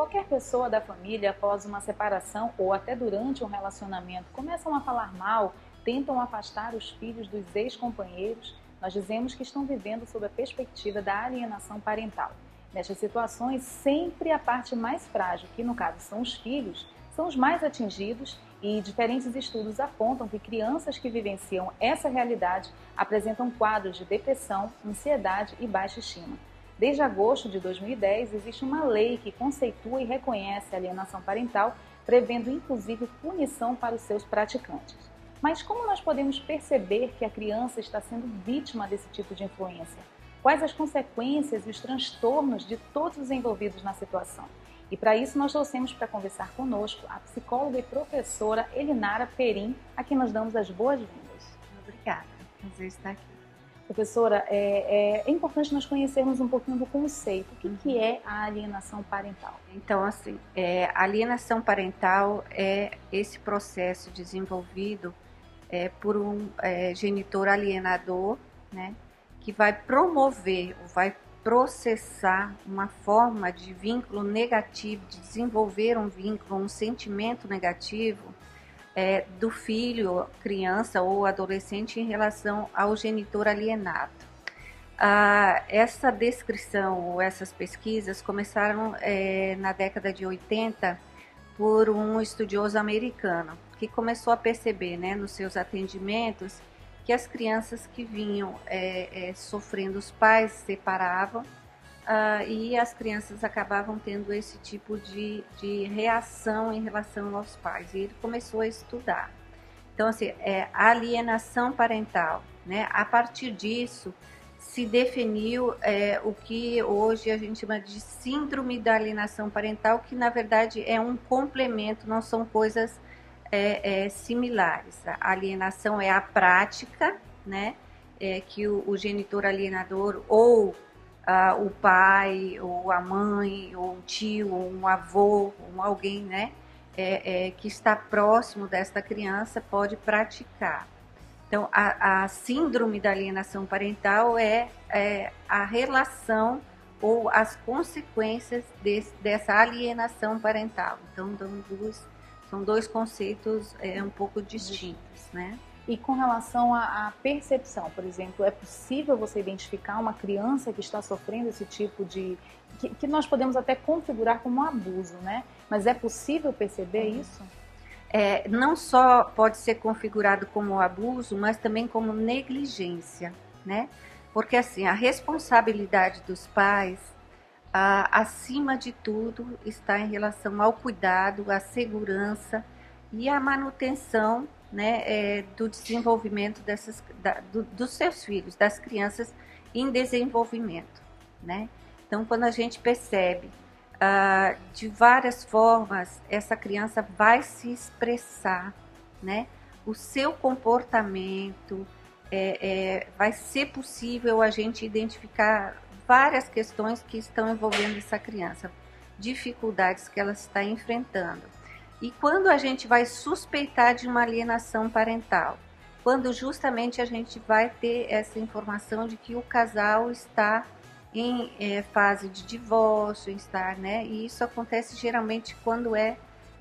qualquer pessoa da família, após uma separação ou até durante um relacionamento, começam a falar mal, tentam afastar os filhos dos ex-companheiros, nós dizemos que estão vivendo sob a perspectiva da alienação parental. Nestas situações, sempre a parte mais frágil, que no caso são os filhos, são os mais atingidos e diferentes estudos apontam que crianças que vivenciam essa realidade apresentam quadros de depressão, ansiedade e baixa estima. Desde agosto de 2010, existe uma lei que conceitua e reconhece a alienação parental, prevendo inclusive punição para os seus praticantes. Mas como nós podemos perceber que a criança está sendo vítima desse tipo de influência? Quais as consequências e os transtornos de todos os envolvidos na situação? E para isso nós trouxemos para conversar conosco a psicóloga e professora Elinara Perim, a quem nós damos as boas-vindas. Obrigada, prazer estar aqui. Professora, é, é, importante nós conhecermos um pouquinho do conceito. O que, que é a alienação parental? Então, assim, é, a alienação parental é esse processo desenvolvido é, por um é, genitor alienador, né, que vai promover, vai processar uma forma de vínculo negativo, de desenvolver um vínculo, um sentimento negativo é, do filho, criança ou adolescente em relação ao genitor alienado. Ah, essa descrição ou essas pesquisas começaram é, na década de 80 por um estudioso americano que começou a perceber né, nos seus atendimentos que as crianças que vinham é, é, sofrendo, os pais se separavam uh, e as crianças acabavam tendo esse tipo de, de reação em relação aos pais. E ele começou a estudar. Então, assim, é alienação parental. Né? A partir disso, se definiu é, o que hoje a gente chama de síndrome da alienação parental, que na verdade é um complemento, não são coisas é, é, similares. A alienação é a prática, né, é, que o, o, genitor alienador ou ah, o pai, ou a mãe, ou um tio, ou um avô, ou alguém, né, é, é, que está próximo desta criança pode praticar. Então, a, a síndrome da alienação parental é, é a relação ou as consequências desse, dessa alienação parental. Então, duas são dois conceitos é, um pouco distintos, né? E com relação à, percepção, por exemplo, é possível você identificar uma criança que está sofrendo esse tipo de. que, que nós podemos até configurar como um abuso, né? Mas é possível perceber uhum. isso? É, não só pode ser configurado como abuso, mas também como negligência, né? Porque assim, a responsabilidade dos pais ah, acima de tudo, está em relação ao cuidado, à segurança e à manutenção né, é, do desenvolvimento dessas, da, do, dos seus filhos, das crianças em desenvolvimento. Né? Então, quando a gente percebe ah, de várias formas, essa criança vai se expressar, né? o seu comportamento, é, é, vai ser possível a gente identificar várias questões que estão envolvendo essa criança, dificuldades que ela está enfrentando. E quando a gente vai suspeitar de uma alienação parental? Quando justamente a gente vai ter essa informação de que o casal está em é, fase de divórcio, estar, né? E isso acontece geralmente quando é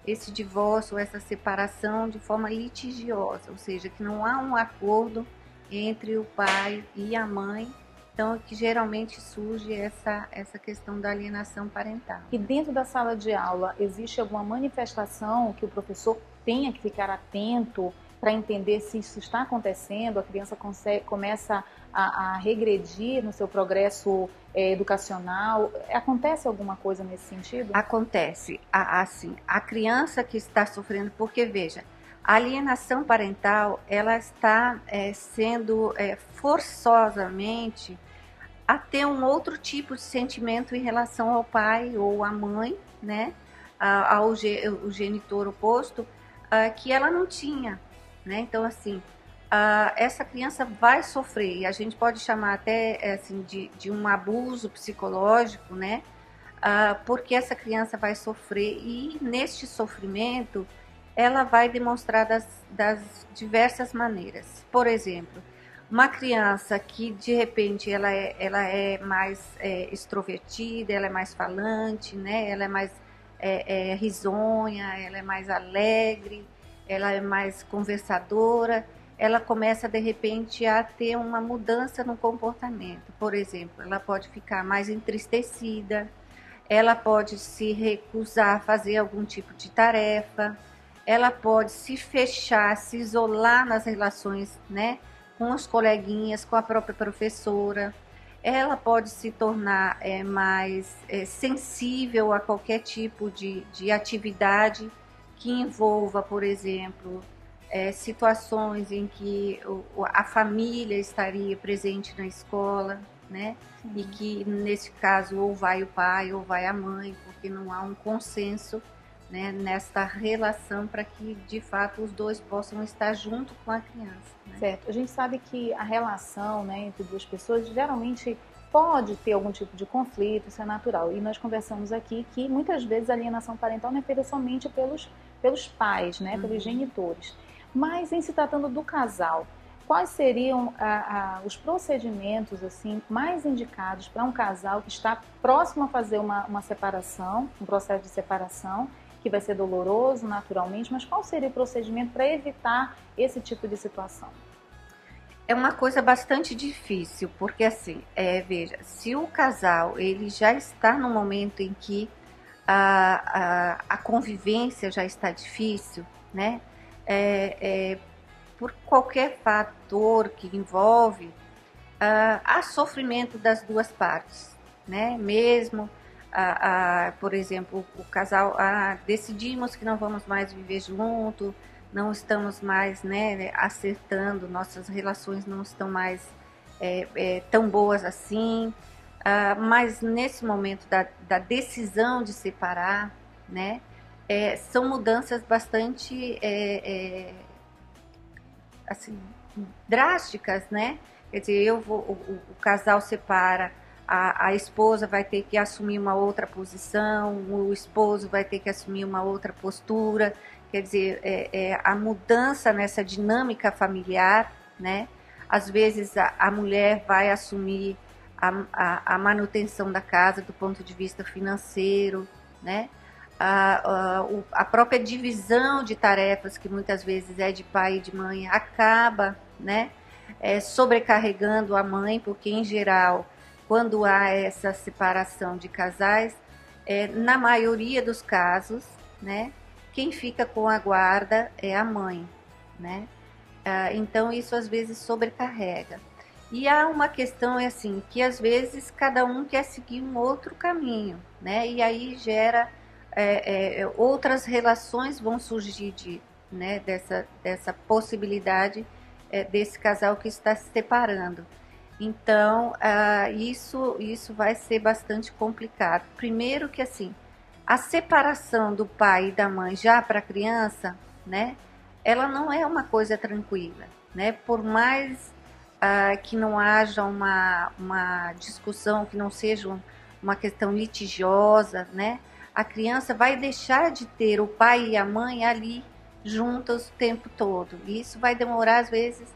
esse divórcio, essa separação de forma litigiosa, ou seja, que não há um acordo entre o pai e a mãe então, que geralmente surge essa, essa questão da alienação parental. E dentro da sala de aula, existe alguma manifestação que o professor tenha que ficar atento para entender se isso está acontecendo, a criança consegue, começa a, a, regredir no seu progresso é, educacional? Acontece alguma coisa nesse sentido? Acontece. Assim, a criança que está sofrendo, porque veja, a alienação parental ela está é, sendo é, forçosamente a ter um outro tipo de sentimento em relação ao pai ou à mãe, né, ao genitor oposto, uh, que ela não tinha, né? Então assim, uh, essa criança vai sofrer e a gente pode chamar até assim de, de um abuso psicológico, né? Uh, porque essa criança vai sofrer e neste sofrimento ela vai demonstrar das, das diversas maneiras. Por exemplo, uma criança que de repente ela é, ela é mais é, extrovertida, ela é mais falante, né? Ela é mais é, é risonha, ela é mais alegre, ela é mais conversadora, ela começa de repente a ter uma mudança no comportamento. Por exemplo, ela pode ficar mais entristecida, ela pode se recusar a fazer algum tipo de tarefa, ela pode se fechar, se isolar nas relações, né, com os coleguinhas, com a própria professora. Ela pode se tornar é, mais é, sensível a qualquer tipo de, de atividade que envolva, por exemplo, é, situações em que o, a família estaria presente na escola, né? Sim. E que nesse caso ou vai o pai ou vai a mãe, porque não há um consenso né, nesta relação para que de fato os dois possam estar junto com a criança. Né? Certo. A gente sabe que a relação né, entre duas pessoas geralmente pode ter algum tipo de conflito, isso é natural. E nós conversamos aqui que muitas vezes a alienação parental não é feita somente pelos, pelos pais, né, uhum. pelos genitores. Mas em se tratando do casal, quais seriam os procedimentos assim mais indicados para um casal que está próximo a fazer uma, uma separação, um processo de separação que vai ser doloroso naturalmente, mas qual seria o procedimento para evitar esse tipo de situação? É uma coisa bastante difícil, porque assim, é, veja, se o casal ele já está no momento em que a, a, a convivência já está difícil, né? É, é, por qualquer fator que envolve, uh, há sofrimento das duas partes, né? Mesmo a, a, por exemplo, o casal, a, decidimos que não vamos mais viver junto, não estamos mais né, acertando, nossas relações não estão mais é, é, tão boas assim, uh, mas nesse momento da, da, decisão de separar, né, é, são mudanças bastante é, é, assim, drásticas, né? Quer dizer, eu vou, o, o casal separa, a, a, esposa vai ter que assumir uma outra posição, o esposo vai ter que assumir uma outra postura. Quer dizer, é, é a mudança nessa dinâmica familiar, né? Às vezes a, a mulher vai assumir a, a, a, manutenção da casa do ponto de vista financeiro, né? A, a, própria divisão de tarefas que muitas vezes é de pai e de mãe acaba, né? É, sobrecarregando a mãe, porque em geral quando há essa separação de casais, é, na maioria dos casos, né, quem fica com a guarda é a mãe, né? Ah, então isso às vezes sobrecarrega. E há uma questão é assim que às vezes cada um quer seguir um outro caminho, né? E aí gera é, é, outras relações vão surgir de, né, dessa, dessa possibilidade é, desse casal que está se separando. Então, uh, isso, isso vai ser bastante complicado. Primeiro que assim, a separação do pai e da mãe já para a criança, né? Ela não é uma coisa tranquila, né? Por mais uh, que não haja uma, uma discussão, que não seja uma questão litigiosa, né? A criança vai deixar de ter o pai e a mãe ali juntos o tempo todo. E isso vai demorar, às vezes,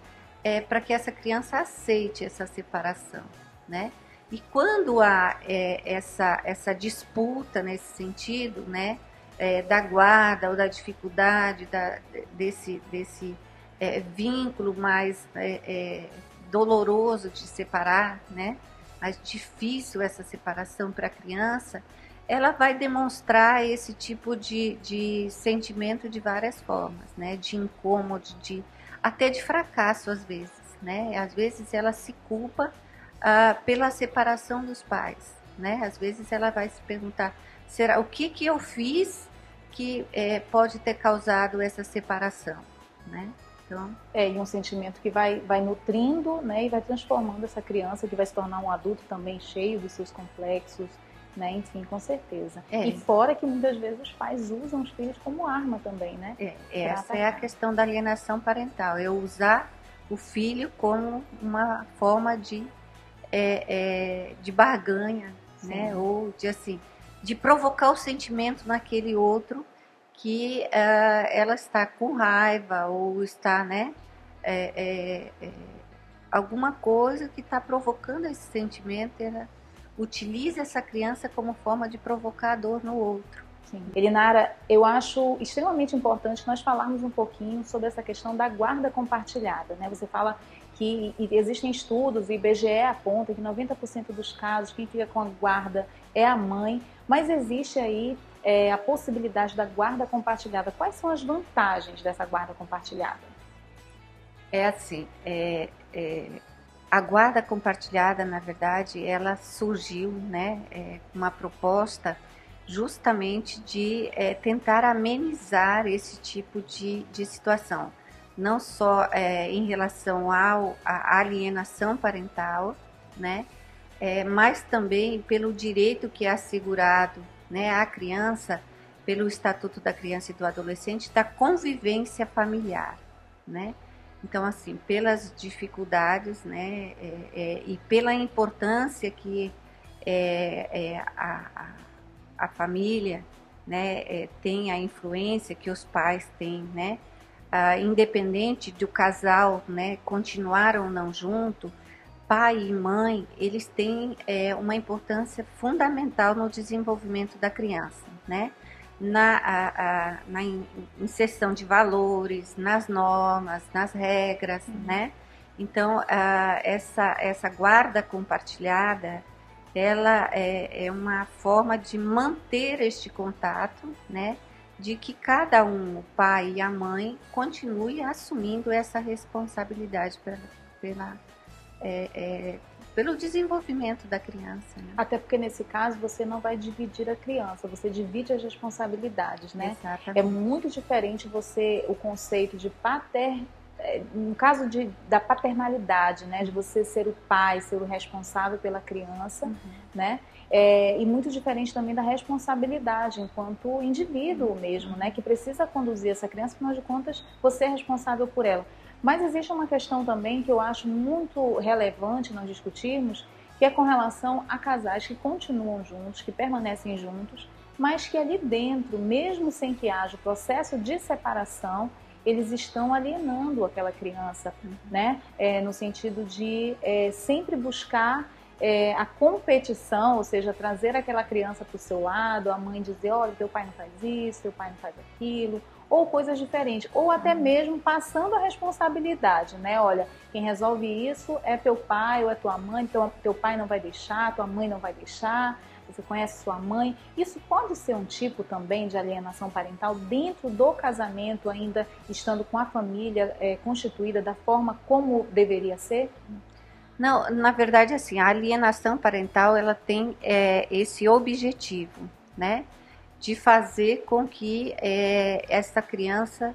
é, para que essa criança aceite essa separação, né? E quando há é, essa, essa disputa nesse sentido, né, é, da guarda ou da dificuldade da, desse, desse é, vínculo mais é, é, doloroso de separar, né, mais difícil essa separação para a criança, ela vai demonstrar esse tipo de, de sentimento de várias formas, né, de incômodo, de até de fracasso às vezes, né? Às vezes ela se culpa ah, pela separação dos pais, né? Às vezes ela vai se perguntar, será o que que eu fiz que é, pode ter causado essa separação, né? Então, é e um sentimento que vai vai nutrindo, né? E vai transformando essa criança que vai se tornar um adulto também cheio dos seus complexos, né? Enfim, com certeza. É. E fora que muitas vezes os pais usam os filhos como arma também, né? É, essa é a questão da alienação parental. Eu usar o filho como uma forma de, é, é, de barganha, Sim. né? Ou de assim, de provocar o sentimento naquele outro que uh, ela está com raiva ou está, né? É, é, é alguma coisa que está provocando esse sentimento, ela utilize essa criança como forma de provocar dor no outro. Sim. Elinara, eu acho extremamente importante nós falarmos um pouquinho sobre essa questão da guarda compartilhada. Né? Você fala que existem estudos, o IBGE aponta que 90% dos casos quem fica com a guarda é a mãe, mas existe aí é, a possibilidade da guarda compartilhada. Quais são as vantagens dessa guarda compartilhada? É assim, é, é, a guarda compartilhada, na verdade, ela surgiu, né, é, uma proposta justamente de é, tentar amenizar esse tipo de, de situação, não só é, em relação ao, à alienação parental, né, é, mas também pelo direito que é assegurado né, à criança pelo Estatuto da Criança e do Adolescente da convivência familiar, né? Então, assim, pelas dificuldades, né, é, é, e pela importância que é, é a, a, família, né, é, tem a influência que os pais têm, né, independente do casal, né, continuar ou não junto, pai e mãe, eles têm é, uma importância fundamental no desenvolvimento da criança, né? Na, a, a, na inserção de valores, nas normas, nas regras, uhum. né? Então, a, essa, essa guarda compartilhada, ela é, é uma forma de manter este contato, né? De que cada um, o pai e a mãe, continue assumindo essa responsabilidade pela, pela é, é, pelo desenvolvimento da criança. Né? Até porque nesse caso você não vai dividir a criança, você divide as responsabilidades, né? Exatamente. É muito diferente você o conceito de pater é, no caso de, da paternalidade, né, de você ser o pai, ser o responsável pela criança, uhum. né, é, e muito diferente também da responsabilidade enquanto indivíduo mesmo, né, que precisa conduzir essa criança, afinal de contas, você é responsável por ela. Mas existe uma questão também que eu acho muito relevante nós discutirmos, que é com relação a casais que continuam juntos, que permanecem juntos, mas que ali dentro, mesmo sem que haja o processo de separação, eles estão alienando aquela criança, né? É, no sentido de é, sempre buscar é, a competição, ou seja, trazer aquela criança para o seu lado, a mãe dizer, olha, teu pai não faz isso, teu pai não faz aquilo, ou coisas diferentes, ou até uhum. mesmo passando a responsabilidade, né? Olha, quem resolve isso é teu pai ou é tua mãe, teu, teu pai não vai deixar, tua mãe não vai deixar, você conhece sua mãe. Isso pode ser um tipo também de alienação parental dentro do casamento, ainda estando com a família é, constituída da forma como deveria ser? Não, na verdade, assim, a alienação parental ela tem é, esse objetivo, né? De fazer com que é, essa criança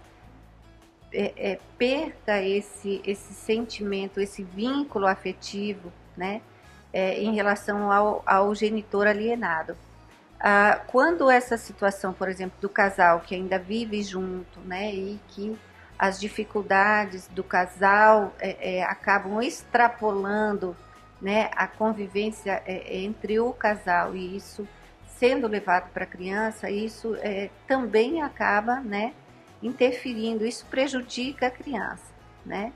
é, é, perca esse, esse sentimento, esse vínculo afetivo, né, é, em relação ao, ao genitor alienado. Ah, quando essa situação, por exemplo, do casal que ainda vive junto, né, e que as dificuldades do casal é, é, acabam extrapolando, né, a convivência entre o casal e isso sendo levado para a criança, isso é, também acaba, né, interferindo, isso prejudica a criança, né?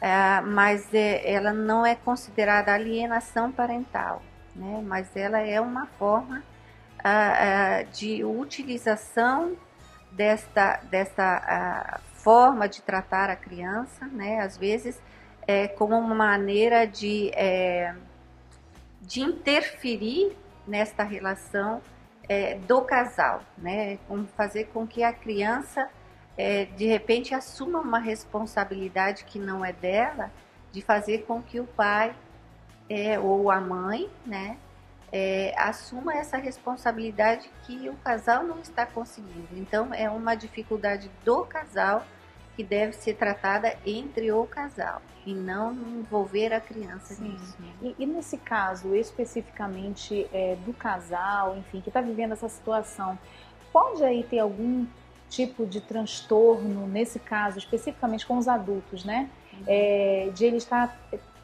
É, mas é, ela não é considerada alienação parental, né? Mas ela é uma forma ah, ah, de utilização desta, desta forma de tratar a criança, né? Às vezes é, como uma maneira de, é, de interferir nesta relação é, do casal, né? Como fazer com que a criança é, de repente assuma uma responsabilidade que não é dela, de fazer com que o pai é, ou a mãe, né, é, assuma essa responsabilidade que o casal não está conseguindo. Então é uma dificuldade do casal que deve ser tratada entre o casal e não envolver a criança Sim. nisso. E, e, nesse caso especificamente é, do casal, enfim, que está vivendo essa situação, pode aí ter algum tipo de transtorno nesse caso, especificamente com os adultos, né? Uhum. É, de ele estar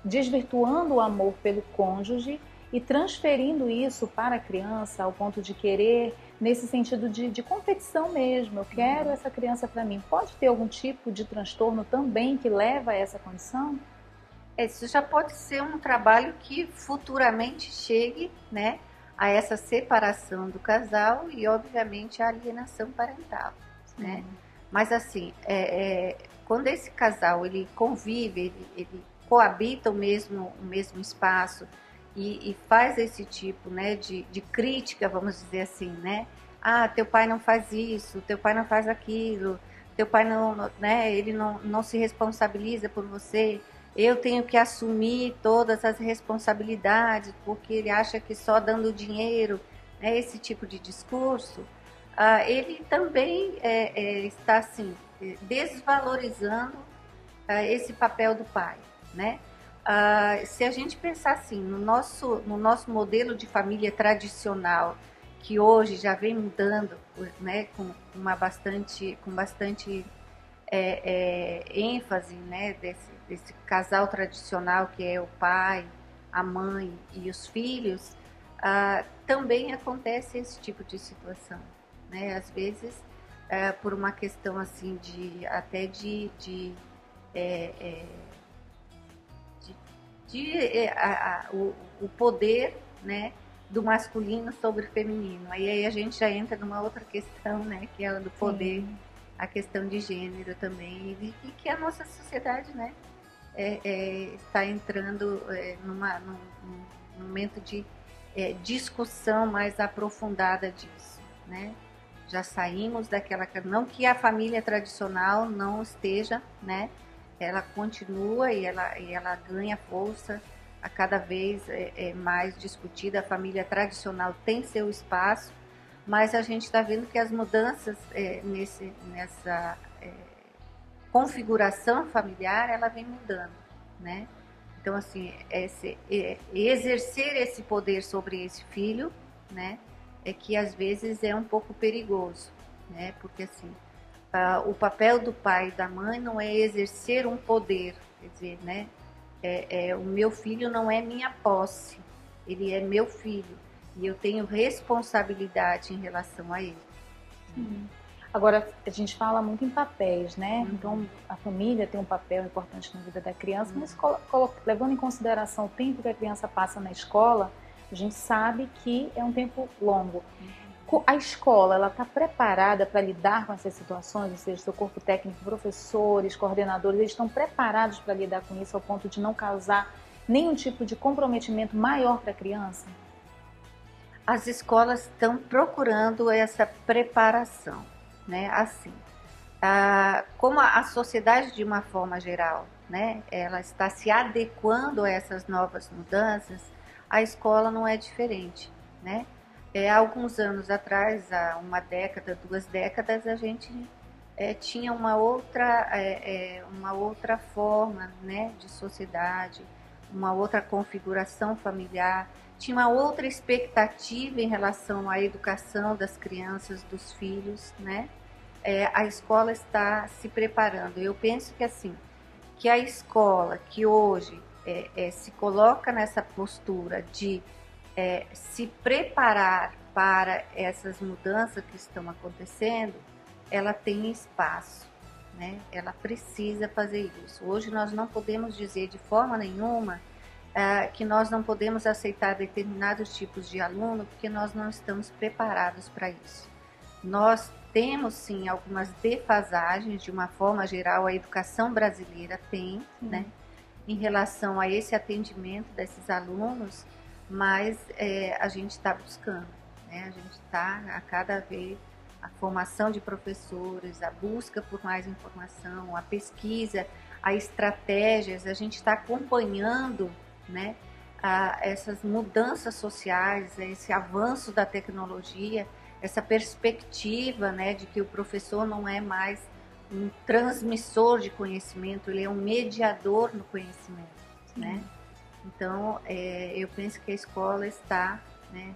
desvirtuando o amor pelo cônjuge e transferindo isso para a criança ao ponto de querer nesse sentido de, de competição mesmo. Eu quero uhum. essa criança para mim. Pode ter algum tipo de transtorno também que leva a essa condição? É, isso já pode ser um trabalho que futuramente chegue, né, a essa separação do casal e, obviamente, a alienação parental, né? Mas, assim, é, é, quando esse casal, ele convive, ele, ele coabita o mesmo, o mesmo espaço e, e faz esse tipo, né, de, de crítica, vamos dizer assim, né? Ah, teu pai não faz isso, teu pai não faz aquilo, teu pai não, né, ele não, não se responsabiliza por você, eu tenho que assumir todas as responsabilidades porque ele acha que só dando dinheiro, né, esse tipo de discurso, ah, ele também é, é, está assim desvalorizando ah, esse papel do pai, né? Ah, se a gente pensar assim no nosso no nosso modelo de família tradicional que hoje já vem mudando, né, com uma bastante com bastante é, é, ênfase, né, desse desse casal tradicional que é o pai, a mãe e os filhos, ah, também acontece esse tipo de situação, né? Às vezes é, por uma questão assim de até de, de, é, de, de é, a, a, o, o, poder, né? do masculino sobre o feminino. Aí, aí a gente já entra numa outra questão, né, que é a do poder, Sim. a questão de gênero também, e, e que a nossa sociedade, né, é, é, está entrando é, numa, num, num, momento de é, discussão mais aprofundada disso, né? Já saímos daquela não que a família tradicional não esteja, né? Ela continua e ela, e ela ganha força a cada vez é, é mais discutida. A família tradicional tem seu espaço, mas a gente está vendo que as mudanças é, nesse, nessa é, configuração familiar, ela vem mudando, né? Então, assim, esse, exercer esse poder sobre esse filho, né? É que às vezes é um pouco perigoso, né? Porque, assim, o papel do pai e da mãe não é exercer um poder, quer dizer, né? É, é, o meu filho não é minha posse, ele é meu filho e eu tenho responsabilidade em relação a ele. Sim. Agora, a gente fala muito em papéis, né? Uhum. Então, a família tem um papel importante na vida da criança, uhum. mas levando em consideração o tempo que a criança passa na escola, a gente sabe que é um tempo longo. Uhum. A escola, ela está preparada para lidar com essas situações? Ou seja, seu corpo técnico, professores, coordenadores, eles estão preparados para lidar com isso ao ponto de não causar nenhum tipo de comprometimento maior para a criança? As escolas estão procurando essa preparação né? Assim, como a, a sociedade de uma forma geral, né? Ela está se adequando a essas novas mudanças, a escola não é diferente, né? É, alguns anos atrás, há uma década, duas décadas, a gente é, tinha uma outra, é, é, uma outra forma né, de sociedade, uma outra configuração familiar, tinha uma outra expectativa em relação à educação das crianças, dos filhos, né? é, a escola está se preparando. Eu penso que assim, que a escola que hoje é, é, se coloca nessa postura de é, se preparar para essas mudanças que estão acontecendo, ela tem espaço, né? Ela precisa fazer isso. Hoje nós não podemos dizer de forma nenhuma é, que nós não podemos aceitar determinados tipos de aluno porque nós não estamos preparados para isso. Nós temos sim algumas defasagens, de uma forma geral, a educação brasileira tem, né, em relação a esse atendimento desses alunos, mas é, a gente está buscando, né, a gente está a cada vez a formação de professores, a busca por mais informação, a pesquisa, a estratégias, a gente está acompanhando, né, a, essas mudanças sociais, esse avanço da tecnologia essa perspectiva né, de que o professor não é mais um transmissor de conhecimento, ele é um mediador no conhecimento, né? Então, é, eu penso que a escola está né,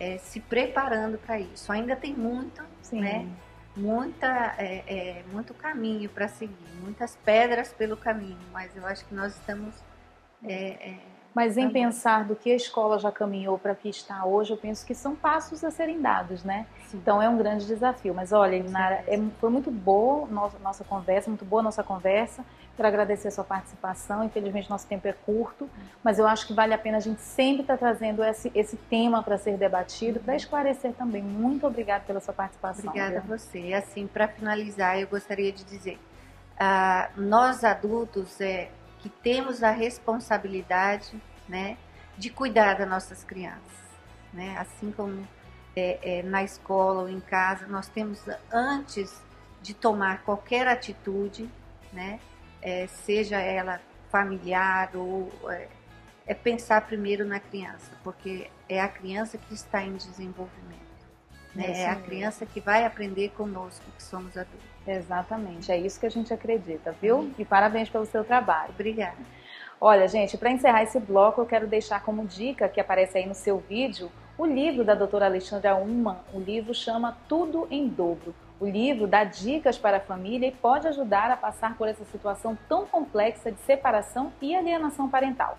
é, se preparando para isso. Ainda tem muito, Sim. né? Muita, é, é muito caminho para seguir, muitas pedras pelo caminho, mas eu acho que nós estamos é, é, Mas em pensar do que a escola já caminhou para que está hoje, eu penso que são passos a serem dados, né? Sim. Então é um grande desafio. Mas olha, Elinara, foi muito boa nossa, nossa conversa, muito boa nossa conversa. Quero agradecer a sua participação. Infelizmente, nosso tempo é curto, mas eu acho que vale a pena a gente sempre estar tá trazendo esse, esse tema para ser debatido, para esclarecer também. Muito obrigada pela sua participação. Obrigada viu? a você. Assim, para finalizar, eu gostaria de dizer: ah, nós adultos é, que temos a responsabilidade né, de cuidar das nossas crianças. Né? Assim como é, é, na escola ou em casa, nós temos, antes de tomar qualquer atitude, né, é, seja ela familiar ou é, é, pensar primeiro na criança, porque é a criança que está em desenvolvimento. Né? É a criança que vai aprender conosco, que somos adultos. Exatamente, é isso que a gente acredita, viu? Uhum. E parabéns pelo seu trabalho. Obrigada. Olha, gente, para encerrar esse bloco, eu quero deixar como dica que aparece aí no seu vídeo o livro da doutora Alexandra Uma. O livro chama Tudo em Dobro. O livro dá dicas para a família e pode ajudar a passar por essa situação tão complexa de separação e alienação parental.